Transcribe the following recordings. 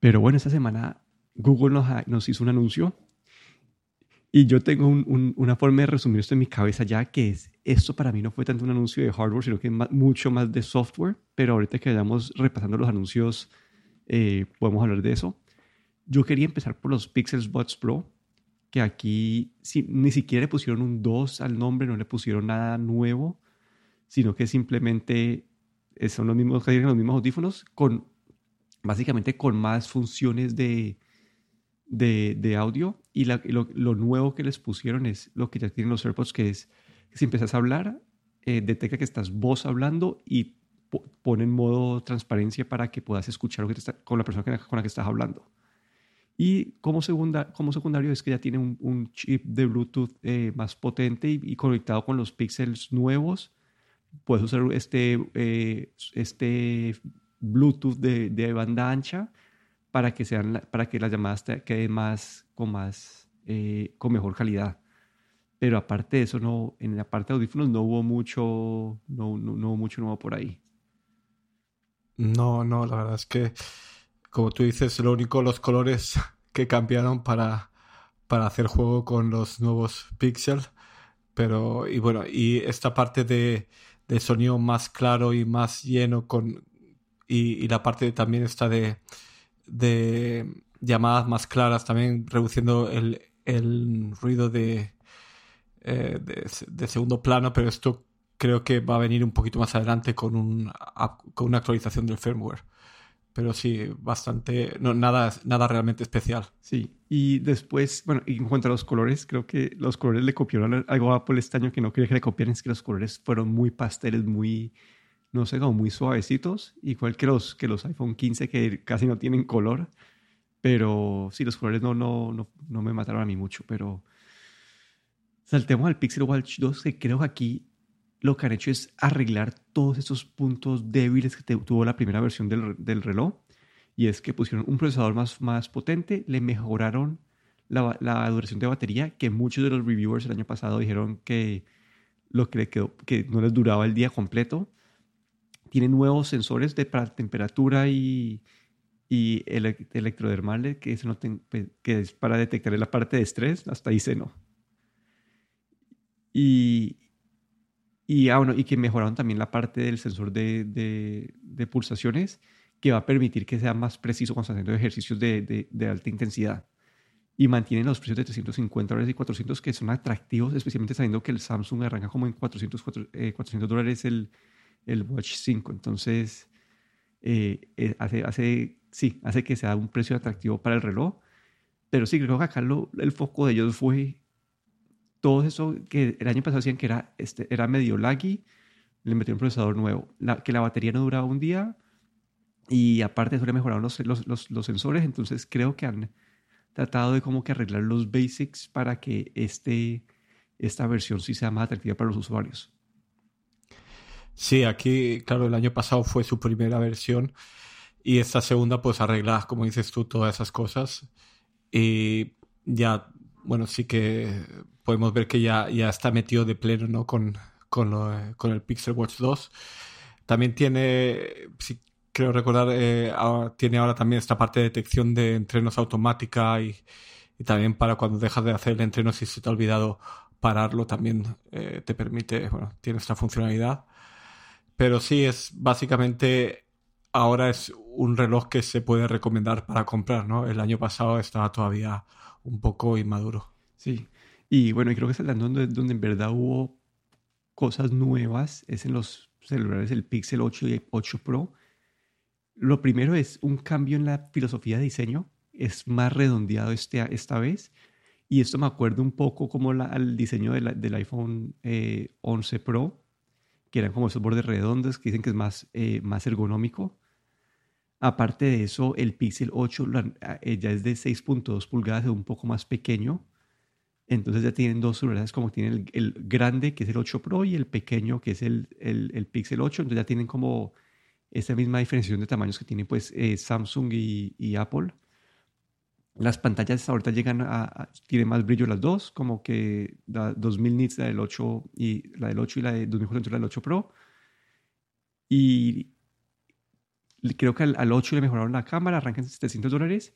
Pero bueno, esta semana Google nos, nos hizo un anuncio y yo tengo una forma de resumir esto en mi cabeza ya, que es, esto para mí no fue tanto un anuncio de hardware, sino que mucho más de software, pero ahorita que vayamos repasando los anuncios, eh, podemos hablar de eso. Yo quería empezar por los Pixels Buds Pro, que aquí ni siquiera le pusieron un 2 al nombre, no le pusieron nada nuevo, sino que simplemente son los mismos, los mismos audífonos, con, básicamente con más funciones de, de, audio y lo, nuevo que les pusieron es lo que ya tienen los AirPods, que es que si empiezas a hablar, eh, detecta que estás vos hablando y pone en modo transparencia para que puedas escuchar lo que está, con la persona con la que estás hablando. Y como, segunda, como secundario es que ya tiene un, chip de Bluetooth eh, más potente y, conectado con los pixels nuevos. Puedes usar este, eh, este Bluetooth de, de banda ancha para que, sean, para que las llamadas queden más, con, más, eh, con mejor calidad. Pero aparte de eso, no, en la parte de audífonos no hubo mucho, no, no, hubo mucho nuevo por ahí. No, no, la verdad es que, como tú dices, lo único, los colores que cambiaron para, para hacer juego con los nuevos Pixel. Pero, y bueno, y esta parte de, de sonido más claro y más lleno con, y, y la parte también está de, de llamadas más claras, también reduciendo el, ruido de, eh, de, segundo plano, pero esto creo que va a venir un poquito más adelante con, un, con una actualización del firmware. Pero sí, bastante, no, nada, nada realmente especial. Sí, y después, bueno, y en cuanto a los colores, creo que los colores le copiaron algo a Apple este año que no quería que le copiaran, es que los colores fueron muy pasteles, muy, no sé, como muy suavecitos, igual que los, que los iPhone 15 que casi no tienen color. Pero sí, los colores no, no, no, no me mataron a mí mucho, pero saltemos al Pixel Watch 2, que creo que aquí lo que han hecho es arreglar todos esos puntos débiles que tuvo la primera versión del, del, reloj. Y es que pusieron un procesador más, más potente, le mejoraron la, duración de batería, que muchos de los reviewers el año pasado dijeron que, lo que, quedó, que no les duraba el día completo tiene nuevos sensores de para temperatura y, y electrodermal que, pues, que es para detectar la parte de estrés, hasta ahí se no. Y, y, ah, bueno, y que mejoraron también la parte del sensor de, de, pulsaciones que va a permitir que sea más preciso cuando haciendo ejercicios de, de, alta intensidad. Y mantienen los precios de 350 dólares y 400 que son atractivos, especialmente sabiendo que el Samsung arranca como en 400, 400 eh, dólares el, el Watch 5. Entonces, eh, eh, hace, hace, sí, hace que sea un precio atractivo para el reloj. Pero sí, creo que acá el foco de ellos fue todo eso que el año pasado decían que era, este, era medio laggy, le metieron un procesador nuevo, que la batería no duraba un día y aparte de eso le mejoraron los, los, los, sensores, entonces creo que han tratado de como que arreglar los basics para que este, esta versión sí sea más atractiva para los usuarios. Sí, aquí, claro, el año pasado fue su primera versión y esta segunda pues arregla, como dices tú, todas esas cosas. Y ya, bueno, sí que podemos ver que ya, ya está metido de pleno ¿no? con, con, con el Pixel Watch 2. También tiene, si creo recordar, eh, tiene ahora también esta parte de detección de entrenos automática y, y, también para cuando dejas de hacer el entreno si se te ha olvidado pararlo también eh, te permite, bueno, tiene esta funcionalidad. Pero sí, es básicamente ahora es un reloj que se puede recomendar para comprar, ¿no? El año pasado estaba todavía un poco inmaduro. Sí, y bueno, y creo que es el donde, donde en verdad hubo cosas nuevas, es en los celulares el Pixel 8 y 8 Pro. Lo primero es un cambio en la filosofía de diseño, es más redondeado este, esta vez. Y esto me acuerdo un poco como la, al diseño del iPhone 11 eh, Pro, que eran como esos bordes redondos que dicen que es más, eh, más ergonómico. Aparte de eso, el Pixel 8 eh, ya es de 6.2 pulgadas, es un poco más pequeño. Entonces ya tienen dos celulares como tienen el, grande, que es el 8 Pro, y el pequeño, que es el, el, Pixel 8. Entonces ya tienen como esa misma diferenciación de tamaños que tienen pues eh, Samsung y Apple. Las pantallas ahorita llegan a, tiene más brillo las dos, como que la 2000 nits la del 8 y la del 8 y la de 2400 la del 8 Pro. Y creo que al, 8 le mejoraron la cámara, arranca en 700 dólares.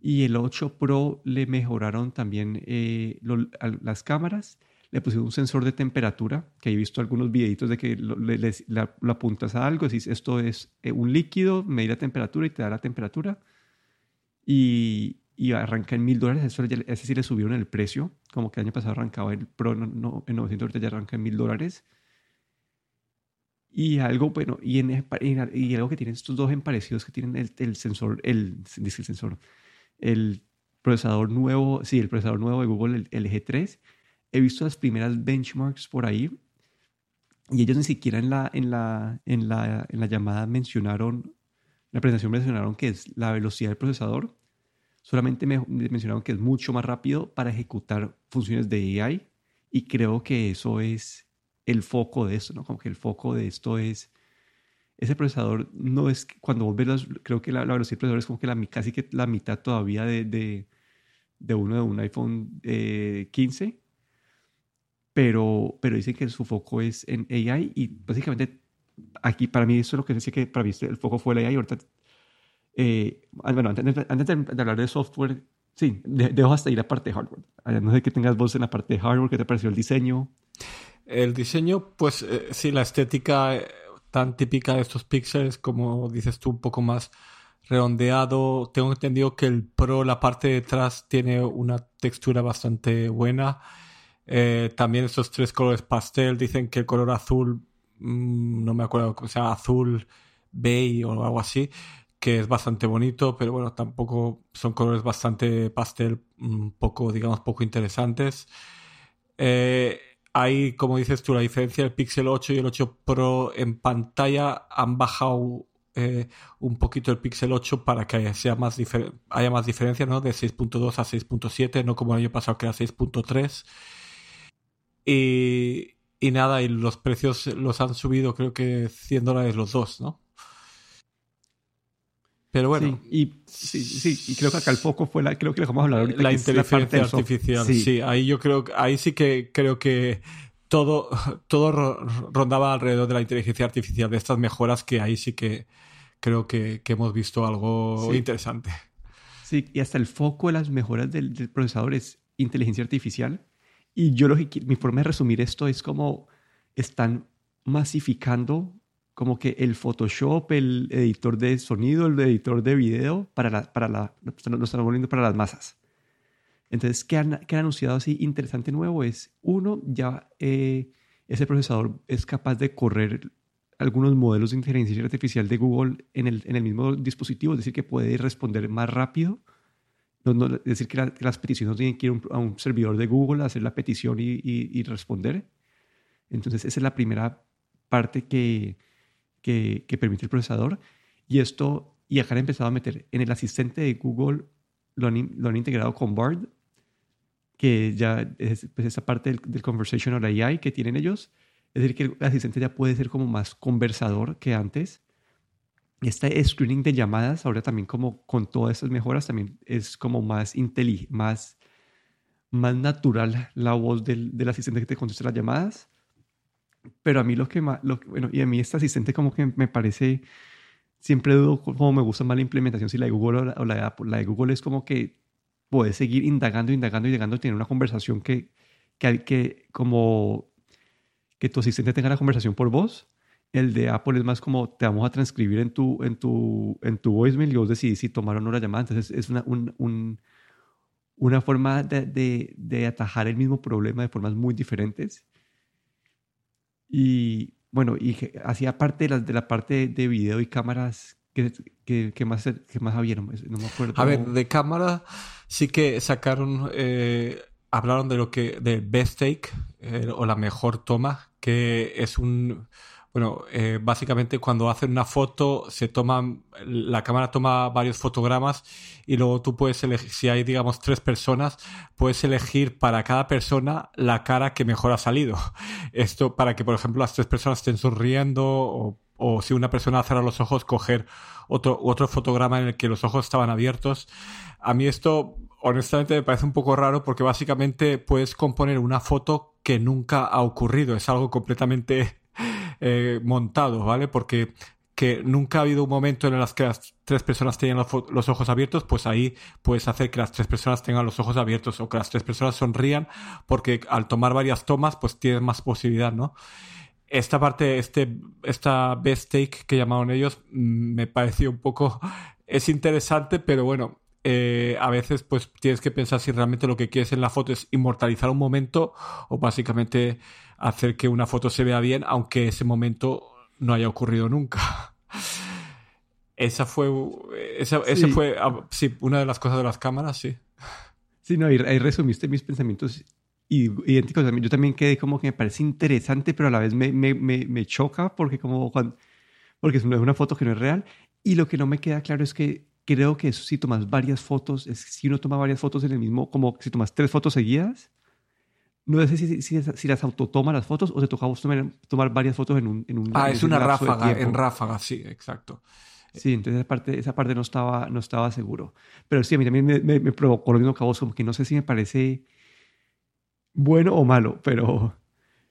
Y el 8 Pro le mejoraron también eh, las cámaras. Le pusieron un sensor de temperatura, que he visto algunos videitos de que lo, le, apuntas a algo, decís esto es eh, un líquido, medir la temperatura y te da la temperatura. Y, y arranca en mil dólares. Eso ese sí le subieron el precio. Como que el año pasado arrancaba el Pro no, en 900, ahorita ya arranca en mil dólares. Y algo, bueno, y, en, y algo que tienen estos dos en parecidos que tienen el, el sensor, el, el sensor, el procesador nuevo, sí, el procesador nuevo de Google, el, G3. He visto las primeras benchmarks por ahí y ellos ni siquiera en la, en la, en la, en la llamada mencionaron, en la presentación mencionaron que es la velocidad del procesador. Solamente me, mencionaron que es mucho más rápido para ejecutar funciones de AI y creo que eso es el foco de esto, ¿no? Como que el foco de esto es, ese procesador no es, cuando vos ves, creo que la, velocidad del procesador es como que la, casi que la mitad todavía de, de, de uno de un iPhone 15, eh, pero, pero dicen que su foco es en AI y básicamente aquí para mí eso es lo que decía que para mí el foco fue el AI. Ahorita, eh, bueno, antes, de, hablar de software, sí, dejo hasta ir la parte de hardware. No sé qué tengas vos en la parte de hardware, qué te pareció el diseño. El diseño, pues eh, sí, la estética eh, tan típica de estos píxeles, como dices tú, un poco más redondeado. Tengo entendido que el Pro, la parte de atrás, tiene una textura bastante buena. También estos tres colores pastel, dicen que el color azul, mm, no me acuerdo, o sea, azul beige o algo así, que es bastante bonito, pero bueno, tampoco son colores bastante pastel, un poco, digamos, poco interesantes. Eh, hay, como dices tú, la diferencia del Pixel 8 y el 8 Pro en pantalla han bajado eh, un poquito el Pixel 8 para que haya, sea más haya más diferencia, ¿no? De 6.2 a 6.7, no como el año pasado que era 6.3. Y, y nada, y los precios los han subido creo que 100 dólares los dos, ¿no? Pero bueno. y, sí, sí, y creo que acá el foco fue la, creo que le vamos a hablar ahorita. La inteligencia artificial, sí. Ahí yo creo, ahí sí que creo que todo, todo rondaba alrededor de la inteligencia artificial, de estas mejoras que ahí sí que creo que, que hemos visto algo interesante. Sí, y hasta el foco de las mejoras del, del procesador es inteligencia artificial. Y yo lo mi forma de resumir esto es como están masificando como que el Photoshop, el editor de sonido, el editor de video, para la, para la, lo están volviendo para las masas. Entonces, ¿qué han, qué han anunciado así interesante nuevo? Es, uno, ya eh, ese procesador es capaz de correr algunos modelos de inteligencia artificial de Google en el, en el mismo dispositivo, es decir, que puede responder más rápido. No, es decir, que, las peticiones no tienen que ir a un servidor de Google a hacer la petición y, y responder. Entonces, esa es la primera parte que, que, permite el procesador. Y esto, y acá han empezado a meter en el asistente de Google, lo han, lo han integrado con Bard, que ya es pues, esa parte del, del, conversational AI que tienen ellos. Es decir, que el asistente ya puede ser como más conversador que antes. Este screening de llamadas, ahora también como con todas estas mejoras, también es como más inteligente, más, más natural la voz del, del asistente que te contesta las llamadas. Pero a mí lo que más, lo, bueno, y a mí este asistente como que me parece, siempre dudo cómo me gusta más la implementación, si la de Google o la, de Apple. La de Google es como que puedes seguir indagando, indagando, indagando, tener una conversación que, que, que como que tu asistente tenga la conversación por voz. El de Apple es más como te vamos a transcribir en tu, en tu, en tu voicemail y vos decidís si tomar o no la llamada. Entonces es una, un, un, una forma de, de, de, atajar el mismo problema de formas muy diferentes. Y bueno, y hacía parte de la, de la parte de video y cámaras que, que, más, que más habían, no me acuerdo. A ver, de cámara sí que sacaron, eh, hablaron de lo que, de best take eh, o la mejor toma, que es un bueno, eh, básicamente cuando hacen una foto, se toman, la cámara toma varios fotogramas y luego tú puedes elegir, si hay, digamos, tres personas, puedes elegir para cada persona la cara que mejor ha salido. Esto para que, por ejemplo, las tres personas estén sonriendo o, o si una persona cierra los ojos, coger otro, otro fotograma en el que los ojos estaban abiertos. A mí esto, honestamente, me parece un poco raro porque básicamente puedes componer una foto que nunca ha ocurrido. Es algo completamente eh, montado, ¿vale? Porque que nunca ha habido un momento en el que las tres personas tengan los, ojos abiertos, pues ahí puedes hacer que las tres personas tengan los ojos abiertos o que las tres personas sonrían, porque al tomar varias tomas, pues tienes más posibilidad, ¿no? Esta parte, este, esta best take que llamaron ellos, mm, me pareció un poco, es interesante, pero bueno, eh, a veces pues tienes que pensar si realmente lo que quieres en la foto es inmortalizar un momento o básicamente hacer que una foto se vea bien, aunque ese momento no haya ocurrido nunca. Esa fue, esa, fue, ah, sí, una de las cosas de las cámaras, sí. Sí, no, ahí, resumiste mis pensamientos idénticos. Yo también quedé como que me parece interesante, pero a la vez me, me, me, choca porque como porque es una foto que no es real. Y lo que no me queda claro es que creo que eso, si tomas varias fotos, es, si uno toma varias fotos en el mismo, como si tomas tres fotos seguidas, no sé si, si, si las autotoma las fotos o te toca tomar, tomar varias fotos en un... En un ah, es una ráfaga, en ráfaga, sí, exacto. Sí, entonces esa parte, esa parte no, estaba, no estaba seguro. Pero sí, a mí también me, me, provocó lo mismo que a vos, como que no sé si me parece bueno o malo, pero,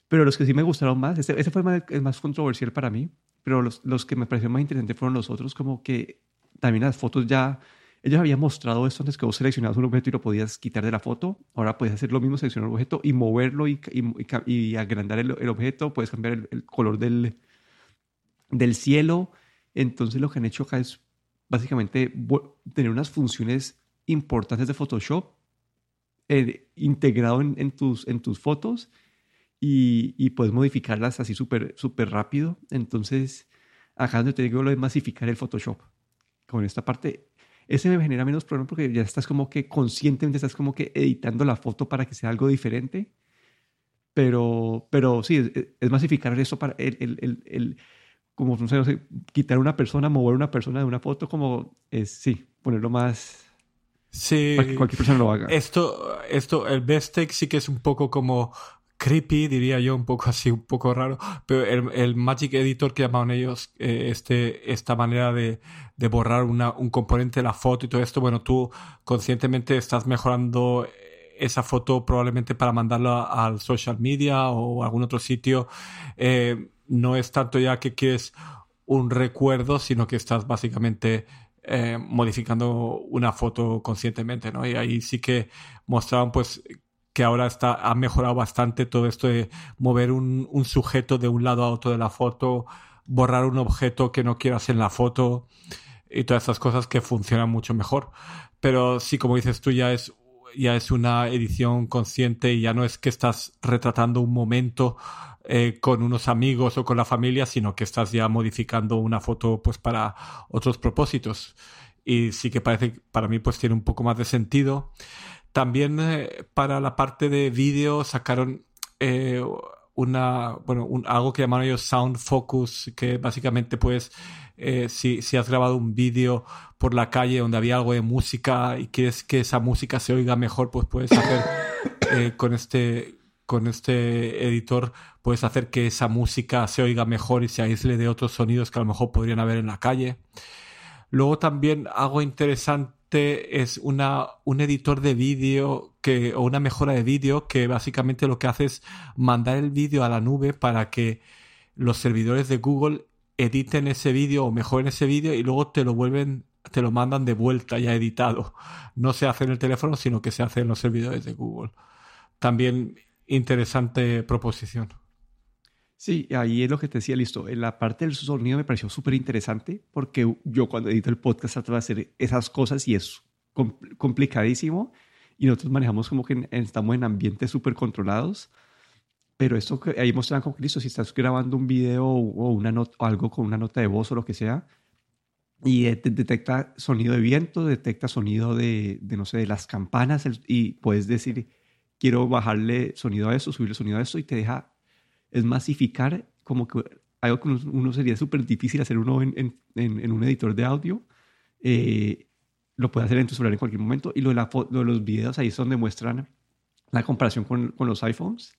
pero los que sí me gustaron más, ese, ese fue el más, el más controversial para mí, pero los, los que me parecieron más interesantes fueron los otros, como que también las fotos ya, ellos habían mostrado esto antes que vos seleccionabas un objeto y lo podías quitar de la foto. Ahora puedes hacer lo mismo, seleccionar un objeto y moverlo y, y, agrandar el, el, objeto. Puedes cambiar el, color del, del cielo. Entonces lo que han hecho acá es básicamente tener unas funciones importantes de Photoshop eh, integrado en, en, tus, en tus fotos y, y puedes modificarlas así súper super rápido. Entonces, acá donde te digo lo de masificar el Photoshop con esta parte, ese me genera menos problema porque ya estás como que conscientemente estás como que editando la foto para que sea algo diferente. Pero, pero sí, es, masificar eso para el, el, el, como no sé, quitar una persona, mover una persona de una foto, como es, sí, ponerlo más... Sí. Para que cualquier persona lo haga. Esto, esto, el best take sí que es un poco como creepy, diría yo, un poco así, un poco raro, pero el, Magic Editor que llamaban ellos, eh, este, esta manera de, de borrar un componente de la foto y todo esto, bueno, tú conscientemente estás mejorando esa foto probablemente para mandarla al social media o algún otro sitio. Eh, no es tanto ya que quieres un recuerdo, sino que estás básicamente eh, modificando una foto conscientemente, ¿no? Y ahí sí que mostraban pues que ahora está, ha mejorado bastante todo esto de mover un, un, sujeto de un lado a otro de la foto, borrar un objeto que no quieras en la foto y todas estas cosas que funcionan mucho mejor. Pero sí, como dices tú, ya es, ya es una edición consciente y ya no es que estás retratando un momento eh, con unos amigos o con la familia, sino que estás ya modificando una foto pues para otros propósitos. Y sí que parece, para mí, pues tiene un poco más de sentido. También eh, para la parte de vídeo sacaron eh, una, bueno, algo que llamaron ellos Sound Focus, que básicamente pues si, si, has grabado un vídeo por la calle donde había algo de música y quieres que esa música se oiga mejor, pues puedes hacer con este con este editor puedes hacer que esa música se oiga mejor y se aísle de otros sonidos que a lo mejor podrían haber en la calle. Luego también algo interesante es una, un editor de vídeo que, o una mejora de vídeo que básicamente lo que hace es mandar el vídeo a la nube para que los servidores de Google editen ese vídeo o mejoren ese vídeo y luego te lo vuelven, te lo mandan de vuelta ya editado. No se hace en el teléfono, sino que se hace en los servidores de Google. También interesante proposición. Sí, ahí es lo que te decía, listo. En la parte del sonido me pareció súper interesante porque yo cuando edito el podcast trato de hacer esas cosas y es complicadísimo y nosotros manejamos como que estamos en ambientes súper controlados. Pero esto que ahí mostraban como que listo, si estás grabando un video o, una nota, o algo con una nota de voz o lo que sea, y detecta sonido de viento, detecta sonido de, de, no sé, de las campanas y puedes decir, quiero bajarle sonido a eso, subirle sonido a eso y te deja es masificar como que algo que uno sería súper difícil hacer uno en, en, en, un editor de audio. Eh, lo puede hacer en tu celular en cualquier momento. Y lo de, la, lo de los videos, ahí es donde muestran la comparación con, con, los iPhones,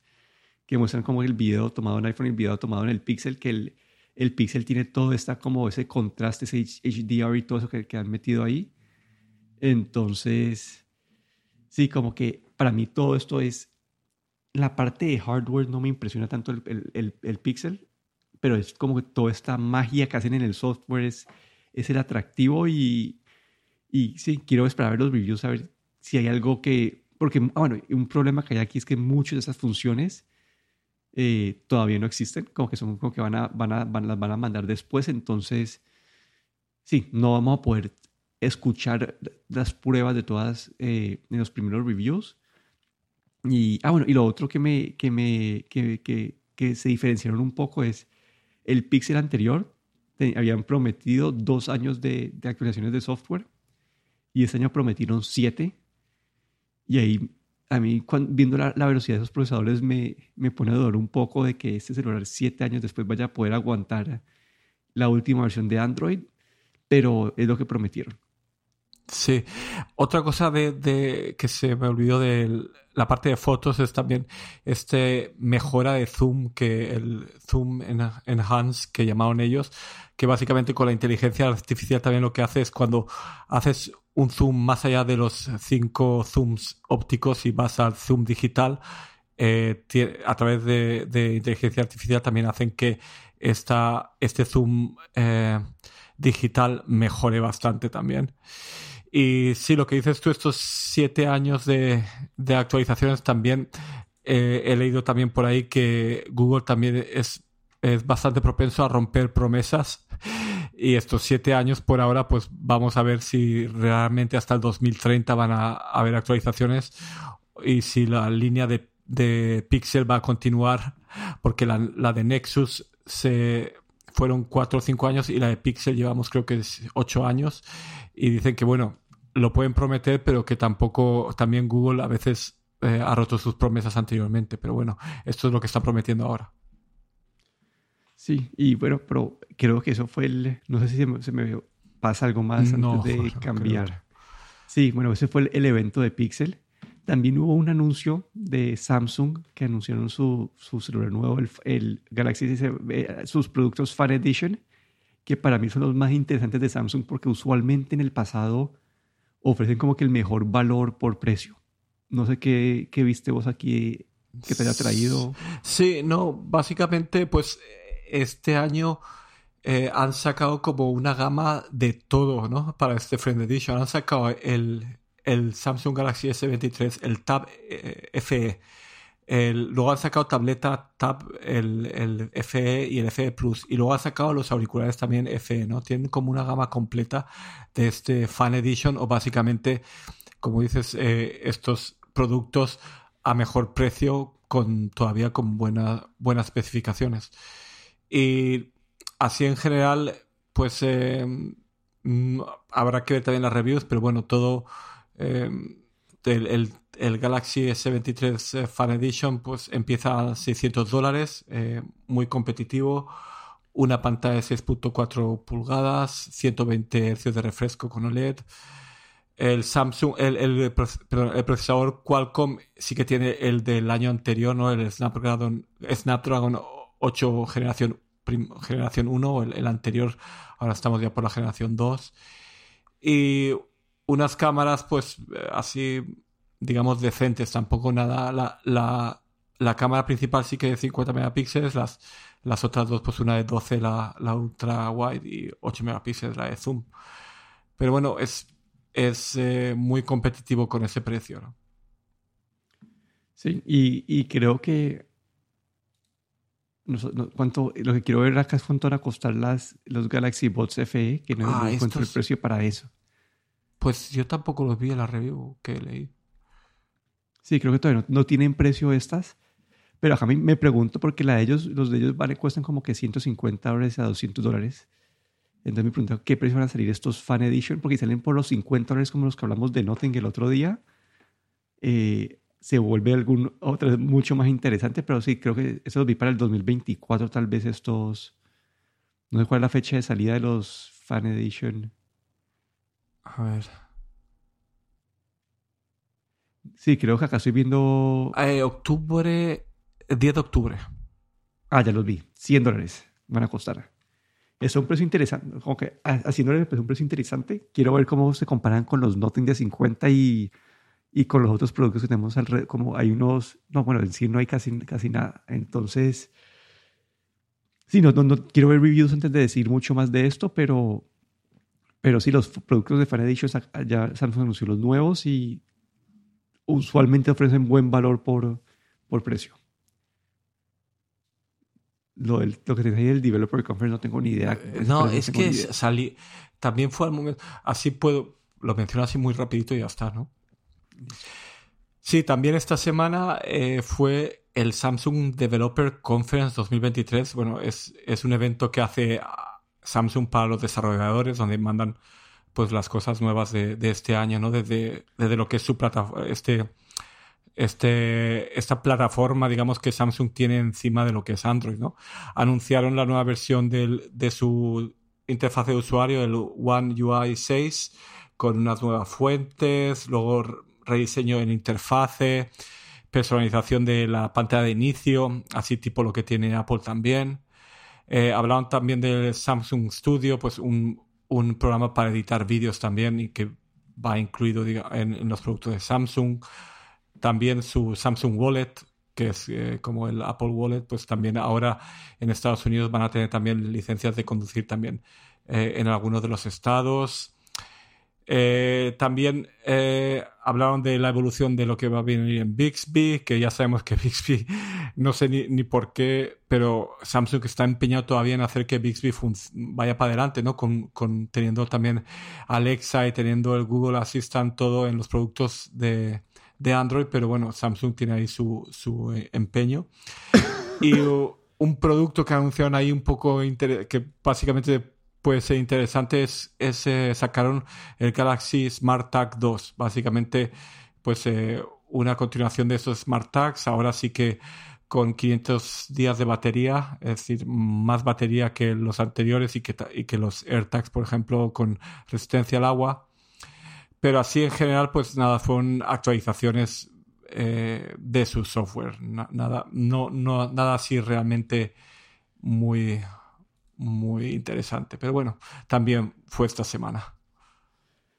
que muestran como el video tomado en iPhone y el video tomado en el Pixel, que el, el Pixel tiene todo esta, como ese contraste, ese HDR y todo eso que, que han metido ahí. Entonces, sí, como que para mí todo esto es la parte de hardware no me impresiona tanto el, el, el, Pixel, pero es como que toda esta magia que hacen en el software es, es el atractivo y, y sí, quiero esperar a ver los reviews, a ver si hay algo que, porque, ah, bueno, un problema que hay aquí es que muchas de esas funciones eh, todavía no existen, como que son como que van a, van a, van, las van a mandar después, entonces, sí, no vamos a poder escuchar las pruebas de todas eh, en los primeros reviews. Y, ah, bueno, y lo otro que me, que me, que, que, que se diferenciaron un poco es el Pixel anterior, habían prometido dos años de, de actualizaciones de software y este año prometieron siete. Y ahí a mí viendo la, velocidad de esos procesadores me, me pone a dudar un poco de que este celular siete años después vaya a poder aguantar la última versión de Android, pero es lo que prometieron. Sí. Otra cosa de, que se me olvidó de la parte de fotos es también este mejora de zoom que el zoom enhance que llamaron ellos, que básicamente con la inteligencia artificial también lo que hace es cuando haces un zoom más allá de los cinco zooms ópticos y vas al zoom digital, eh, a través de, inteligencia artificial también hacen que esta, este zoom eh, digital mejore bastante también. Y sí, lo que dices tú, estos siete años de, actualizaciones también, eh, he leído también por ahí que Google también es, es bastante propenso a romper promesas. Y estos siete años por ahora, pues vamos a ver si realmente hasta el 2030 van a, haber actualizaciones y si la línea de, de Pixel va a continuar, porque la, la, de Nexus se fueron cuatro o cinco años y la de Pixel llevamos creo que ocho años. Y dicen que bueno, lo pueden prometer, pero que tampoco, también Google a veces eh, ha roto sus promesas anteriormente, pero bueno, esto es lo que está prometiendo ahora. Sí, y bueno, pero creo que eso fue el. No sé si se me, pasa algo más antes de cambiar. Sí, bueno, ese fue el, evento de Pixel. También hubo un anuncio de Samsung que anunciaron su, su celular nuevo, el, Galaxy S, eh, sus productos Fan Edition, que para mí son los más interesantes de Samsung porque usualmente en el pasado ofrecen como que el mejor valor por precio. No sé qué, qué viste vos aquí que te haya traído. Sí, no, básicamente pues este año eh, han sacado como una gama de todo, ¿no? Para este Friend Edition. Han sacado el, el Samsung Galaxy S23, el Tab eh, FE. Luego han sacado tableta Tab, el, FE y el FE Plus. Y luego han sacado los auriculares también FE, ¿no? Tienen como una gama completa de este Fan Edition o básicamente, como dices, eh, estos productos a mejor precio con todavía con buenas especificaciones. Y así en general, pues eh, mm, habrá que ver también las reviews, pero bueno, todo eh, el, Galaxy S23 eh, Fan Edition pues empieza a 600 dólares, muy competitivo, una pantalla de 6.4 pulgadas, 120 Hz de refresco con OLED. El Samsung, el, el, procesador Qualcomm sí que tiene el del año anterior, ¿no? El Snapdragon, Snapdragon 8 generación, generación 1, el, el, anterior, ahora estamos ya por la generación 2. Y unas cámaras, pues así, digamos, decentes, tampoco nada. La, la, la cámara principal sí que de 50 megapíxeles, las, las otras dos, pues una de 12, la, la ultra wide, y 8 megapíxeles, la de zoom. Pero bueno, es, es eh, muy competitivo con ese precio, ¿no? Sí, y, y creo que no, cuánto, lo que quiero ver acá es cuánto van a costar las, los Galaxy Bots FE, que no, ah, encuentro el precio para eso. Pues yo tampoco los vi en la review que leí. Sí, creo que todavía no, tienen precio estas. Pero a mí me pregunto porque la de ellos, los de ellos vale, cuestan como que 150 dólares a 200 dólares. Entonces me pregunto, ¿qué precio van a salir estos Fan Edition? Porque salen por los 50 dólares como los que hablamos de Nothing el otro día. Eh, se vuelve algún otro mucho más interesante, pero sí, creo que eso lo vi para el 2024, tal vez estos... No sé cuál es la fecha de salida de los Fan Edition. A ver. Sí, creo que acá estoy viendo... Eh, octubre, 10 de octubre. Ah, ya los vi. 100 dólares van a costar. Es un precio interesante. Como que a 100 dólares es un precio interesante. Quiero ver cómo se comparan con los Nothing de 50 y y con los otros productos que tenemos alrededor, como hay unos, no, bueno, en sí no hay casi, casi nada. Entonces, Sí, no, no, quiero ver reviews antes de decir mucho más de esto, pero, pero sí, los productos de Fan Edition ya Samsung anunció los nuevos y usualmente ofrecen buen valor por, por precio. Lo, lo que te ahí del Developer Conference no tengo ni idea. Eh, no, es que salí, también fue al momento, así puedo, lo menciono así muy rapidito y ya está, ¿no? Sí, también esta semana eh, fue el Samsung Developer Conference 2023. Bueno, es, es un evento que hace Samsung para los desarrolladores, donde mandan pues las cosas nuevas de, este año, ¿no? Desde, desde lo que es su plataforma, este, este, esta plataforma, digamos, que Samsung tiene encima de lo que es Android, ¿no? Anunciaron la nueva versión del, de su interfaz de usuario, el One UI 6, con unas nuevas fuentes, luego rediseño en interfase, personalización de la pantalla de inicio, así tipo lo que tiene Apple también. Eh, también del Samsung Studio, pues un, un programa para editar vídeos también y que va incluido en, los productos de Samsung. También su Samsung Wallet, que es eh, como el Apple Wallet, pues también ahora en Estados Unidos van a tener también licencias de conducir también eh, en algunos de los estados. Eh, también eh, hablaron de la evolución de lo que va a venir en Bixby, que ya sabemos que Bixby, no sé ni, ni por qué, pero Samsung está empeñado todavía en hacer que Bixby vaya para adelante, ¿no? Con, con, teniendo también Alexa y teniendo el Google Assistant todo en los productos de, de Android, pero bueno, Samsung tiene ahí su, su eh, empeño. Y un producto que anunciaron ahí un poco que básicamente puede ser interesante es, eh, sacaron el Galaxy Smart Tag 2, básicamente pues eh, una continuación de esos Smart Tags, ahora sí que con 500 días de batería, es decir, más batería que los anteriores y que, y que los AirTags, por ejemplo, con resistencia al agua. Pero así en general, pues nada, fueron actualizaciones eh, de su software. nada, no, no, nada así realmente muy, muy interesante. Pero bueno, también fue esta semana.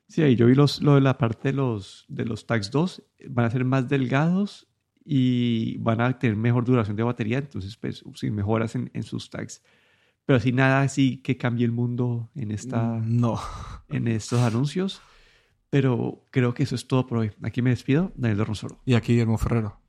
Sí, ahí yo vi los, lo de la parte de los, de los tags 2, van a ser más delgados y van a tener mejor duración de batería, entonces pues sin mejoras en, en sus tags. Pero así nada así que cambie el mundo en esta mm, no en estos anuncios. Pero creo que eso es todo por hoy. Aquí me despido, Daniel Rosoro. Y aquí Guillermo Ferrero.